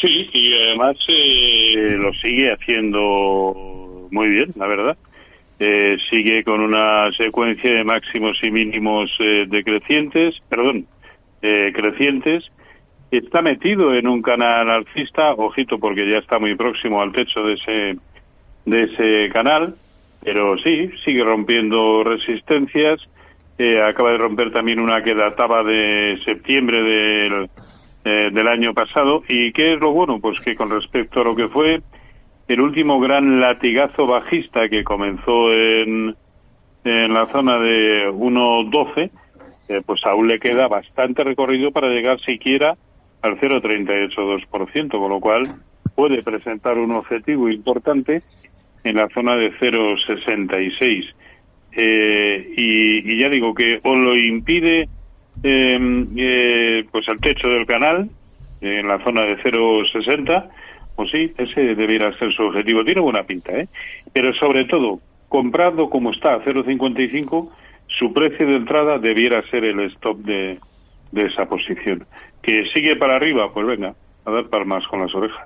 Sí, y además eh, lo sigue haciendo muy bien, la verdad. Eh, sigue con una secuencia de máximos y mínimos eh, decrecientes, perdón, eh, crecientes. Está metido en un canal alcista, ojito porque ya está muy próximo al techo de ese de ese canal, pero sí, sigue rompiendo resistencias. Eh, acaba de romper también una que databa de septiembre del, eh, del año pasado. ¿Y qué es lo bueno? Pues que con respecto a lo que fue el último gran latigazo bajista que comenzó en, en la zona de 1.12, eh, pues aún le queda bastante recorrido para llegar siquiera al 0,382%, con lo cual puede presentar un objetivo importante en la zona de 0,66. Eh, y, y, ya digo que o lo impide eh, eh, pues el techo del canal en la zona de 0,60 pues sí, ese debiera ser su objetivo. Tiene buena pinta, ¿eh? Pero sobre todo, comprando como está a 0,55, su precio de entrada debiera ser el stop de, de esa posición. Que sigue para arriba, pues venga, a dar palmas con las orejas.